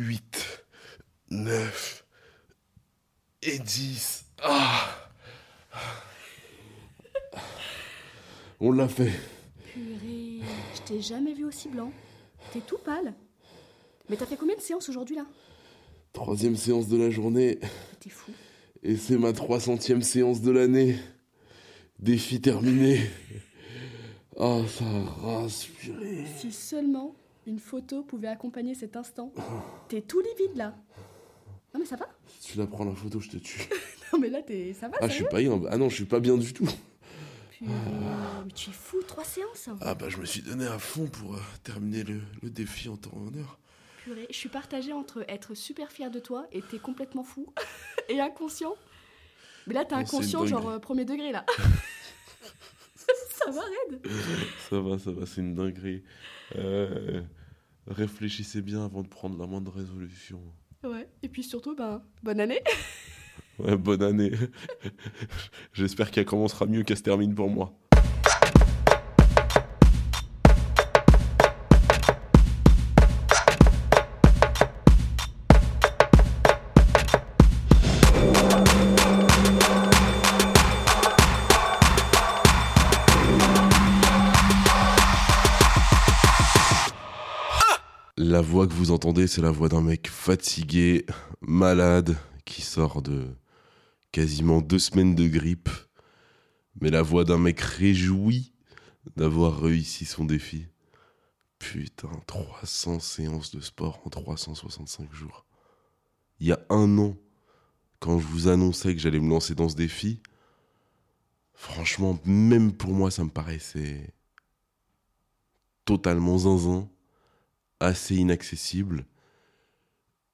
8, 9 et 10. Ah On l'a fait. Purée, je t'ai jamais vu aussi blanc. T'es tout pâle. Mais t'as fait combien de séances aujourd'hui là? Troisième séance de la journée. T'es fou. Et c'est ma 300e séance de l'année. Défi terminé. Ah, ça rase, purée. Si seulement une photo pouvait accompagner cet instant. T'es tout livide là. Non mais ça va Si tu la prends la photo, je te tue. Non mais là t'es. ça va Ah, je suis pas bien. Ah non, je suis pas bien du tout. Purée, mais tu es fou, trois séances. hein. Ah bah je me suis donné à fond pour euh, terminer le, le défi en temps et en heure. Purée, je suis partagée entre être super fière de toi et t'es complètement fou et inconscient. Mais là t'es c'est inconscient genre euh, premier degré là. ça va. Ça va, ça va, c'est une dinguerie. Euh, réfléchissez bien avant de prendre la moindre résolution. Ouais. Et puis surtout ben bonne année. Ouais, bonne année. J'espère qu'elle commencera mieux qu'elle se termine pour moi. La voix que vous entendez, c'est la voix d'un mec fatigué, malade, qui sort de quasiment deux semaines de grippe. Mais la voix d'un mec réjoui d'avoir réussi son défi. Putain, 300 séances de sport en 365 jours. Il y a un an, quand je vous annonçais que j'allais me lancer dans ce défi, franchement, même pour moi, ça me paraissait totalement zinzin, assez inaccessible.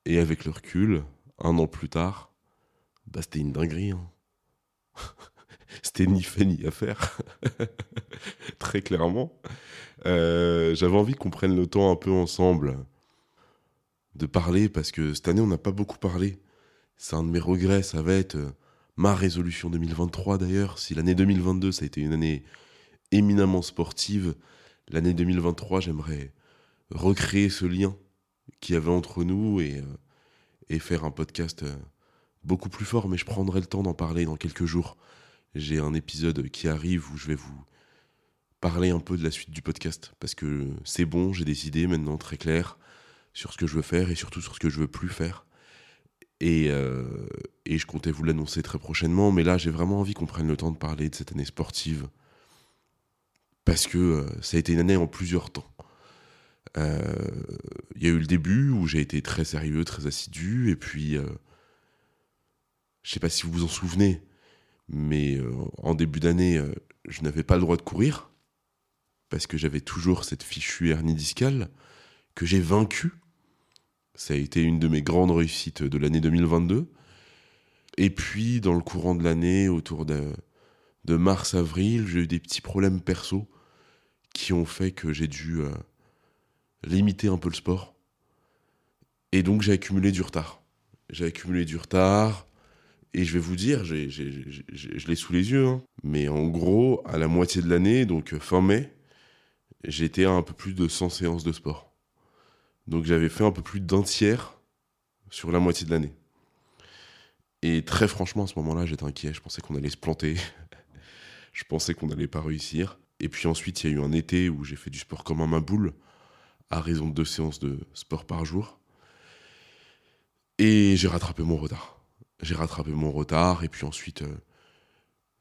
Et avec le recul, un an plus tard, bah c'était une dinguerie. hein. c'était ni fait ni à faire. Très clairement. Euh, J'avais envie qu'on prenne le temps un peu ensemble de parler parce que cette année on n'a pas beaucoup parlé. C'est un de mes regrets, ça va être euh, ma résolution 2023 d'ailleurs. Si l'année 2022 ça a été une année éminemment sportive, l'année 2023 j'aimerais recréer ce lien qu'il y avait entre nous et, euh, faire un podcast euh, beaucoup plus fort, mais je prendrai le temps d'en parler dans quelques jours. J'ai un épisode qui arrive où je vais vous parler un peu de la suite du podcast, parce que c'est bon, j'ai des idées maintenant très claires sur ce que je veux faire et surtout sur ce que je veux plus faire. Et, euh, je comptais vous l'annoncer très prochainement, mais là j'ai vraiment envie qu'on prenne le temps de parler de cette année sportive, parce que ça a été une année en plusieurs temps. Euh, Il y a eu le début où j'ai été très sérieux, très assidu, et puis euh, je sais pas si vous vous en souvenez, mais euh, en début d'année, je n'avais pas le droit de courir parce que j'avais toujours cette fichue hernie discale que j'ai vaincue. Ça a été une de mes grandes réussites de l'année 2022. Et puis, dans le courant de l'année, autour de, de mars-avril, j'ai eu des petits problèmes perso qui ont fait que j'ai dû limiter un peu le sport. Et donc, j'ai accumulé du retard. J'ai accumulé du retard. Et je vais vous dire, je l'ai sous les yeux, hein. mais en gros, à la moitié de l'année, donc euh, fin mai, j'étais à un peu plus de 100 séances de sport. Donc j'avais fait un peu plus d'un tiers sur la moitié de l'année. Et très franchement, à ce moment-là, j'étais inquiet. Je pensais qu'on allait se planter. je pensais qu'on n'allait pas réussir. Et puis ensuite, il y a eu un été où j'ai fait du sport comme un ma boule, à raison de deux séances de sport par jour. Et j'ai rattrapé mon retard. J'ai rattrapé mon retard, et puis ensuite, euh,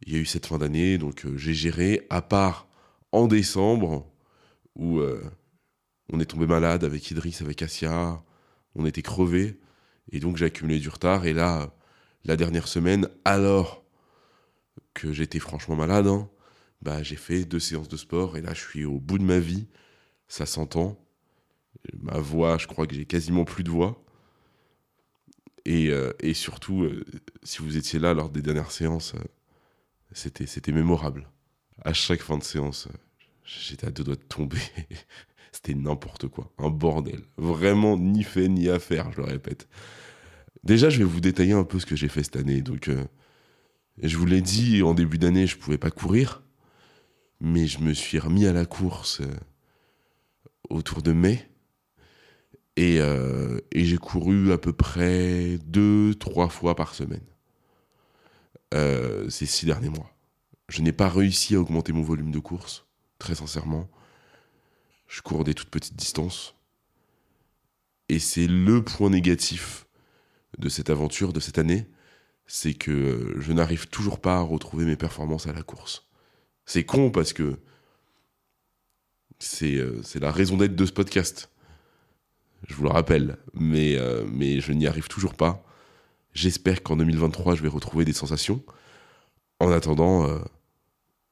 il y a eu cette fin d'année, donc euh, j'ai géré, à part en décembre, où euh, on est tombé malade avec Idriss, avec Asia, on était crevés, et donc j'ai accumulé du retard, et là, la dernière semaine, alors que j'étais franchement malade, hein, bah, j'ai fait deux séances de sport et là je suis au bout de ma vie, ça s'entend. Ma voix, je crois que j'ai quasiment plus de voix. Et, euh, surtout, euh, si vous étiez là lors des dernières séances, euh, c'était, mémorable. À chaque fin de séance, j'étais à deux doigts de tomber. c'était n'importe quoi, un bordel. Vraiment ni fait ni à faire, je le répète. Déjà, je vais vous détailler un peu ce que j'ai fait cette année. Donc, je vous l'ai dit, en début d'année, je pouvais pas courir mais je me suis remis à la course autour de mai. Euh, et, j'ai couru à peu près deux, trois fois par semaine euh, ces six derniers mois. Je n'ai pas réussi à augmenter mon volume de course, très sincèrement. Je cours des toutes petites distances. Et c'est le point négatif de cette aventure, de cette année, c'est que je n'arrive toujours pas à retrouver mes performances à la course. C'est con parce que euh, c'est la raison d'être de ce podcast. Je vous le rappelle. Mais, euh, mais je n'y arrive toujours pas. J'espère qu'en 2023, je vais retrouver des sensations. En attendant, euh,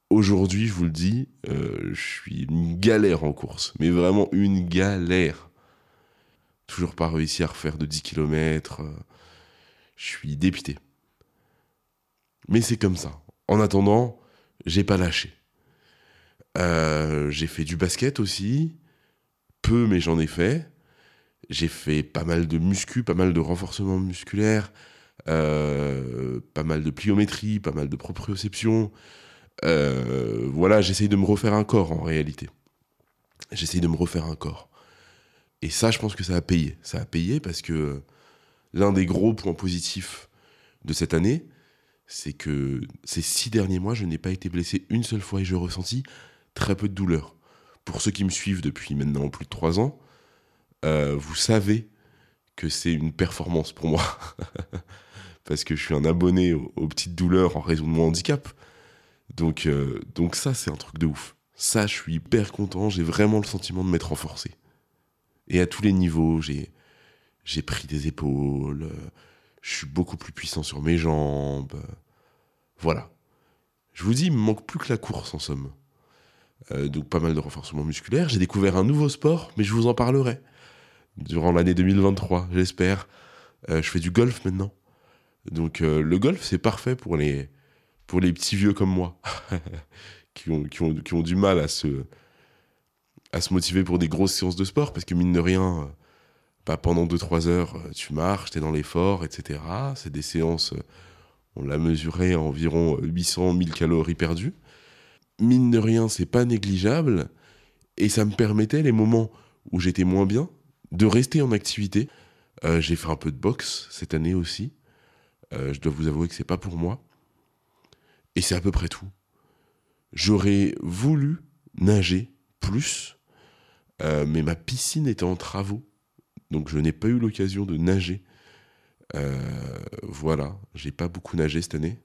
aujourd'hui, je vous le dis, je suis une galère en course. Mais vraiment une galère. Toujours pas réussi à refaire de 10 km. je suis dépité. Mais c'est comme ça. En attendant, j'ai pas lâché. Euh, j'ai fait du basket aussi, peu mais j'en ai fait. J'ai fait pas mal de muscu, pas mal de renforcement musculaire, euh, pas mal de pliométrie, pas mal de proprioception. Euh, voilà, j'essaye de me refaire un corps en réalité. J'essaye de me refaire un corps. Et ça, je pense que ça a payé. Ça a payé parce que l'un des gros points positifs de cette année, c'est que ces six derniers mois, je n'ai pas été blessé une seule fois et je ressentis très peu de douleur. Pour ceux qui me suivent depuis maintenant plus de trois ans, euh, vous savez que c'est une performance pour moi. Parce que je suis un abonné aux, petites douleurs en raison de mon handicap. Donc, euh, donc ça, c'est un truc de ouf. Ça, je suis hyper content. J'ai vraiment le sentiment de m'être renforcé. Et à tous les niveaux, j'ai, pris des épaules. Euh, je suis beaucoup plus puissant sur mes jambes. Voilà. Je vous dis, il me manque plus que la course en somme. Donc pas mal de renforcement musculaire. J'ai découvert un nouveau sport, mais je vous en parlerai durant l'année 2023, j'espère. Euh, je fais du golf maintenant. Donc euh, le golf, c'est parfait pour les, pour les petits vieux comme moi, qui, ont, qui, ont, qui, ont, du mal à se, à se motiver pour des grosses séances de sport, parce que mine de rien, pas pendant 2-3 heures, euh, tu marches, tu es dans l'effort, etc. C'est des séances, euh, on l'a mesuré à environ 800 1000 calories perdues. Mine de rien, c'est pas négligeable. Et ça me permettait, les moments où j'étais moins bien, de rester en activité. Euh, j'ai fait un peu de boxe cette année aussi. je dois vous avouer que c'est pas pour moi. Et c'est à peu près tout. J'aurais voulu nager plus, mais ma piscine était en travaux donc je n'ai pas eu l'occasion de nager. Euh, voilà, j'ai pas beaucoup nagé cette année,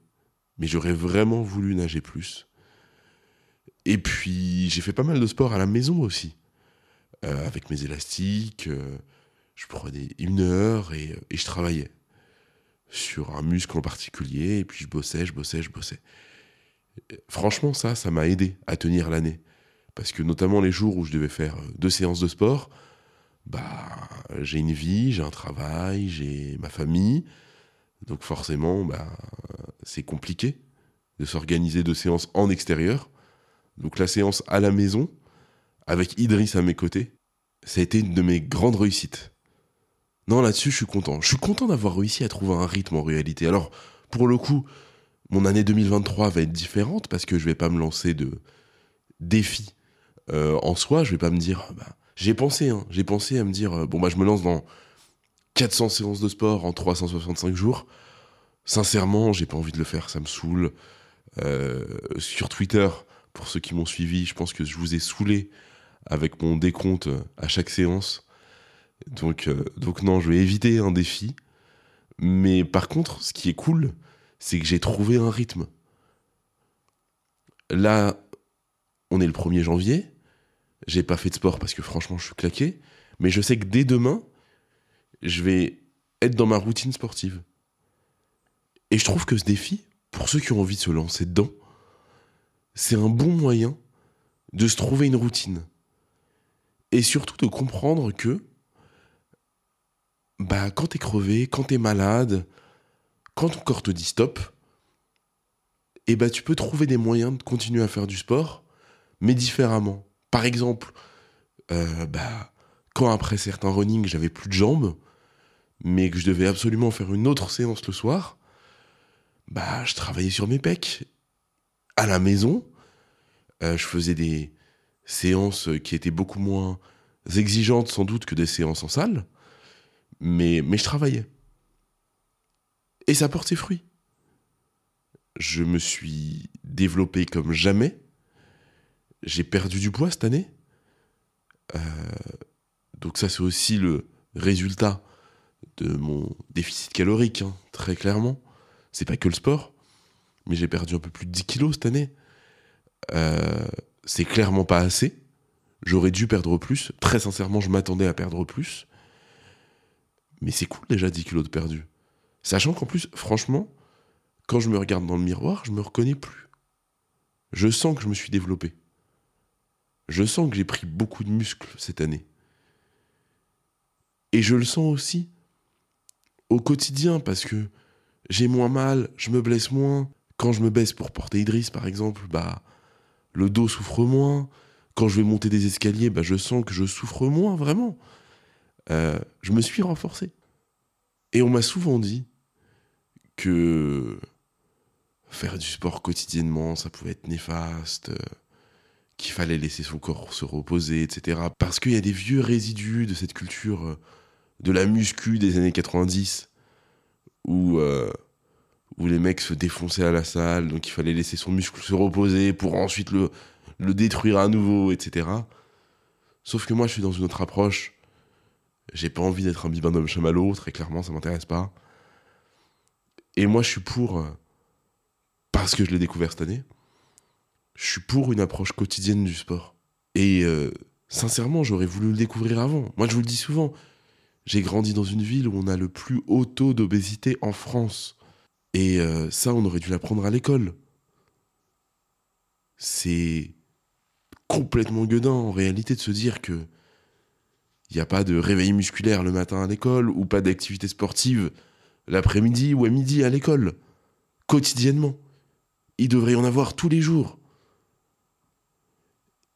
mais j'aurais vraiment voulu nager plus. Et puis j'ai fait pas mal de sport à la maison aussi, euh, avec mes élastiques. Euh, je prenais une heure et, et, je travaillais sur un muscle en particulier, et puis je bossais, je bossais, je bossais. Franchement, ça, ça m'a aidé à tenir l'année. Parce que notamment les jours où je devais faire deux séances de sport, bah, j'ai une vie, j'ai un travail, j'ai ma famille. Donc forcément, bah, c'est compliqué de s'organiser de séances en extérieur. Donc la séance à la maison, avec Idriss à mes côtés, ça a été une de mes grandes réussites. Non, là-dessus, je suis content. Je suis content d'avoir réussi à trouver un rythme en réalité. Alors, pour le coup, mon année 2023 va être différente parce que je vais pas me lancer de défis euh, en soi. Je vais pas me dire, bah, j'ai pensé, hein, j'ai pensé à me dire, euh, bon, bah, je me lance dans 400 séances de sport en 365 jours. Sincèrement, j'ai pas envie de le faire, ça me saoule. Euh, sur Twitter, Pour ceux qui m'ont suivi, je pense que je vous ai saoulé avec mon décompte à chaque séance. Donc, euh, donc non, je vais éviter un défi. Mais par contre, ce qui est cool, c'est que j'ai trouvé un rythme. Là, on est le 1er janvier. J'ai pas fait de sport parce que franchement, je suis claqué. Mais je sais que dès demain, je vais être dans ma routine sportive. Et je trouve que ce défi, pour ceux qui ont envie de se lancer dedans, c'est un bon moyen de se trouver une routine. Et surtout de comprendre que bah, quand t'es crevé, quand t'es malade, quand ton corps te dit stop, eh bah, tu peux trouver des moyens de continuer à faire du sport, mais différemment. Par exemple, euh, bah, quand après certains running, j'avais plus de jambes, mais que je devais absolument faire une autre séance le soir, bah, je travaillais sur mes pecs. À la maison, euh, je faisais des séances qui étaient beaucoup moins exigeantes sans doute que des séances en salle, mais, mais je travaillais. Et ça porte ses fruits. Je me suis développé comme jamais. J'ai perdu du poids cette année. Euh, donc ça c'est aussi le résultat de mon déficit calorique, hein, très clairement. C'est pas que le sport, mais j'ai perdu un peu plus de 10 kilos cette année. Euh, c'est clairement pas assez. J'aurais dû perdre plus. Très sincèrement, je m'attendais à perdre plus. Mais c'est cool déjà 10 kilos de perdu. Sachant qu'en plus, franchement, quand je me regarde dans le miroir, je me reconnais plus. Je sens que je me suis développé. Je sens que j'ai pris beaucoup de muscles cette année. Et je le sens aussi au quotidien parce que j'ai moins mal, je me blesse moins. Quand je me baisse pour porter Idriss, par exemple, bah, le dos souffre moins. Quand je vais monter des escaliers, bah, je sens que je souffre moins, vraiment. Euh, je me suis renforcé. Et on m'a souvent dit que faire du sport quotidiennement, ça pouvait être néfaste, qu'il fallait laisser son corps se reposer, etc. Parce qu'il y a des vieux résidus de cette culture euh, de la muscu des années 90 où, euh, où les mecs se défonçaient à la salle, donc il fallait laisser son muscle se reposer pour ensuite le, détruire à nouveau, etc. Sauf que moi, je suis dans une autre approche. J'ai pas envie d'être un bibendum chamallow, très clairement, ça m'intéresse pas. Et moi, je suis pour, euh, parce que je l'ai découvert cette année, je suis pour une approche quotidienne du sport. Et euh, sincèrement, j'aurais voulu le découvrir avant. Moi, je vous le dis souvent, j'ai grandi dans une ville où on a le plus haut taux d'obésité en France. Et euh, ça, on aurait dû l'apprendre à l'école. C'est complètement gueudin en réalité de se dire que il n'y a pas de réveil musculaire le matin à l'école ou pas d'activité sportive l'après-midi ou à midi à l'école. Quotidiennement. Il devrait y en avoir tous les jours.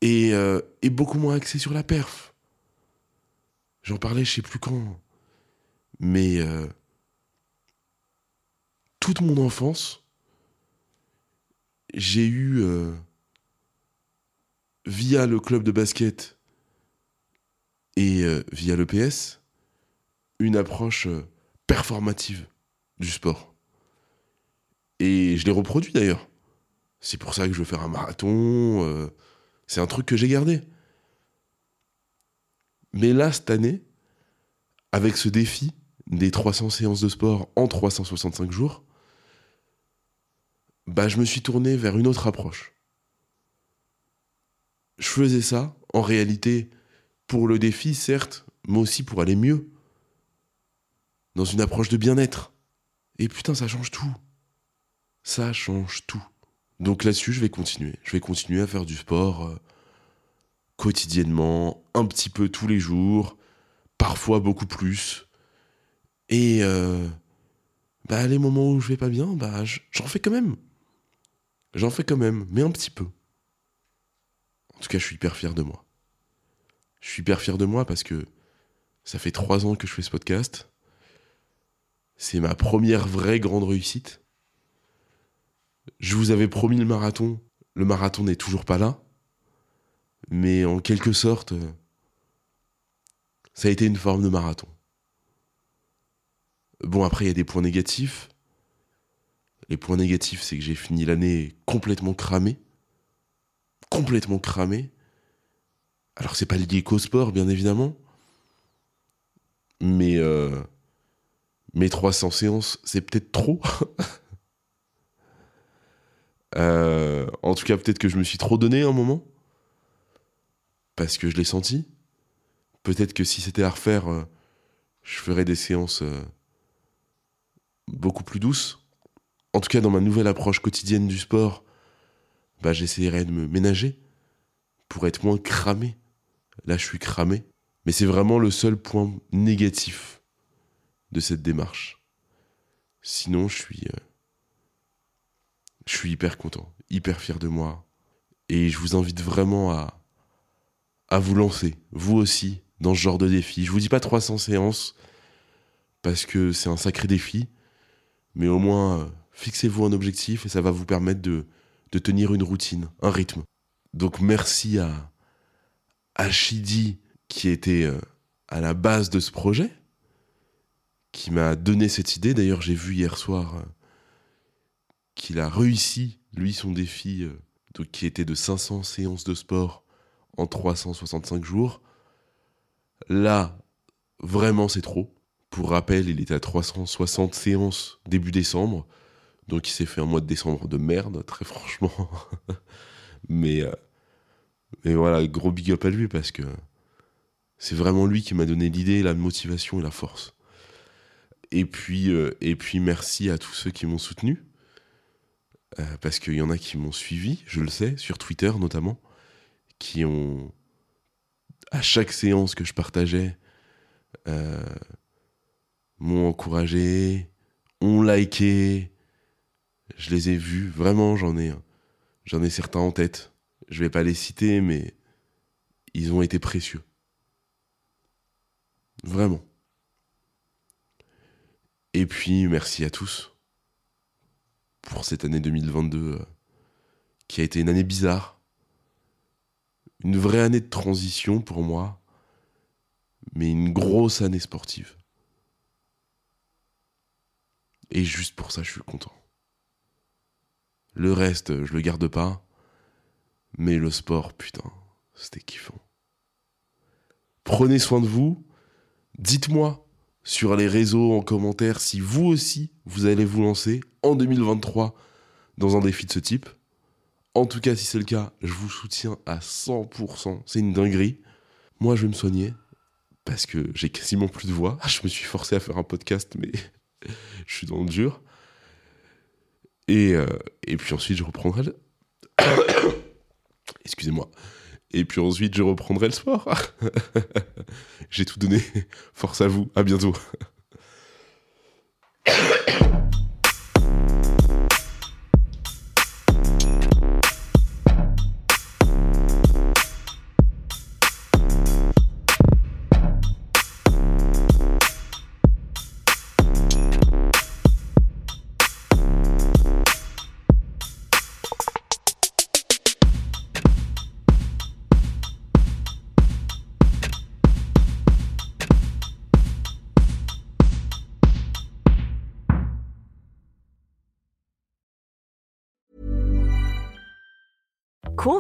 Et, euh, et beaucoup moins axé sur la perf. J'en parlais, je sais plus quand. Mais euh, toute mon enfance, j'ai eu, euh, via le club de basket et euh, via l'EPS, une approche performative du sport. Et je l'ai reproduit d'ailleurs. C'est pour ça que je veux faire un marathon. c'est un truc que j'ai gardé. Mais là, cette année, avec ce défi des 300 séances de sport en 365 jours, bah, je me suis tourné vers une autre approche. Je faisais ça, en réalité, pour le défi, certes, mais aussi pour aller mieux. Dans une approche de bien-être. Et putain, ça change tout. Ça change tout. Donc là-dessus, je vais continuer. Je vais continuer à faire du sport. Euh, quotidiennement, un petit peu tous les jours, parfois beaucoup plus. Et euh, bah, les moments où je vais pas bien, bah, j'en fais quand même. J'en fais quand même, mais un petit peu. En tout cas, je suis hyper fier de moi. Je suis hyper fier de moi parce que ça fait trois ans que je fais ce podcast. C'est ma première vraie grande réussite. Je vous avais promis le marathon. Le marathon n'est toujours pas là. Mais en quelque sorte, euh, ça a été une forme de marathon. Bon, après, il y a des points négatifs. Les points négatifs, c'est que j'ai fini l'année complètement cramé. complètement cramé. Alors c'est pas lié qu'au sport, bien évidemment. Mais euh, mes 300 séances, c'est peut-être trop. Euh, en tout cas, peut-être que je me suis trop donné un moment. Parce que je l'ai senti. Peut-être que si c'était à refaire, euh, je ferais des séances beaucoup plus douces. En tout cas, dans ma nouvelle approche quotidienne du sport, bah, j'essaierai de me ménager pour être moins cramé. Là, je suis cramé. Mais c'est vraiment le seul point négatif de cette démarche. Sinon, je suis. Euh, je suis hyper content, hyper fier de moi. Et je vous invite vraiment à, à vous lancer, vous aussi, dans ce genre de défi. Je vous dis pas 300 séances, parce que c'est un sacré défi, mais au moins, euh, fixez-vous un objectif et ça va vous permettre de, de tenir une routine, un rythme. Donc merci à, à Shidi qui était euh, à la base de ce projet, qui m'a donné cette idée. D'ailleurs, j'ai vu hier soir euh, qu'il a réussi, lui, son défi, euh, qui était de 500 séances de sport en 365 jours. Là, vraiment, c'est trop. Pour rappel, il était à 360 séances début décembre. Donc il s'est fait un mois de décembre de merde, très franchement. mais, mais voilà, gros big up à lui parce que c'est vraiment lui qui m'a donné l'idée, la motivation et la force. Et puis, euh, merci à tous ceux qui m'ont soutenu. Euh, parce qu'il y en a qui m'ont suivi, je le sais, sur Twitter notamment, qui ont, à chaque séance que je partageais, euh, m'ont encouragé, ont liké. Je les ai vus, vraiment, j'en ai, j'en ai certains en tête. Je vais pas les citer, mais ils ont été précieux. Vraiment. Et puis, merci à tous pour cette année 2022 euh, qui a été une année bizarre. Une vraie année de transition pour moi, mais une grosse année sportive. Et juste pour ça, je suis content. Le reste, je le garde pas. Mais le sport, putain, c'était kiffant. Prenez soin de vous. Dites-moi sur les réseaux, en commentaire, si vous aussi, vous allez vous lancer en 2023 dans un défi de ce type. En tout cas, si c'est le cas, je vous soutiens à 100%. C'est une dinguerie. Moi, je vais me soigner parce que j'ai quasiment plus de voix. Je me suis forcé à faire un podcast, mais je suis dans le dur. Et, euh, et puis ensuite, je reprendrai le... Excusez-moi. Et puis ensuite, je reprendrai le sport. J'ai tout donné. Force à vous. À bientôt.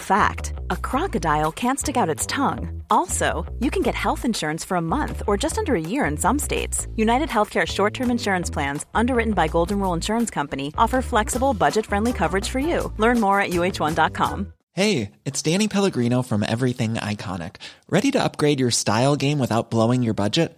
Fact a crocodile can't stick out its tongue. Also, you can get health insurance for a month or just under a year in some states. United Healthcare short term insurance plans, underwritten by Golden Rule Insurance Company, offer flexible, budget friendly coverage for you. Learn more at uh1.com. Hey, it's Danny Pellegrino from Everything Iconic. Ready to upgrade your style game without blowing your budget?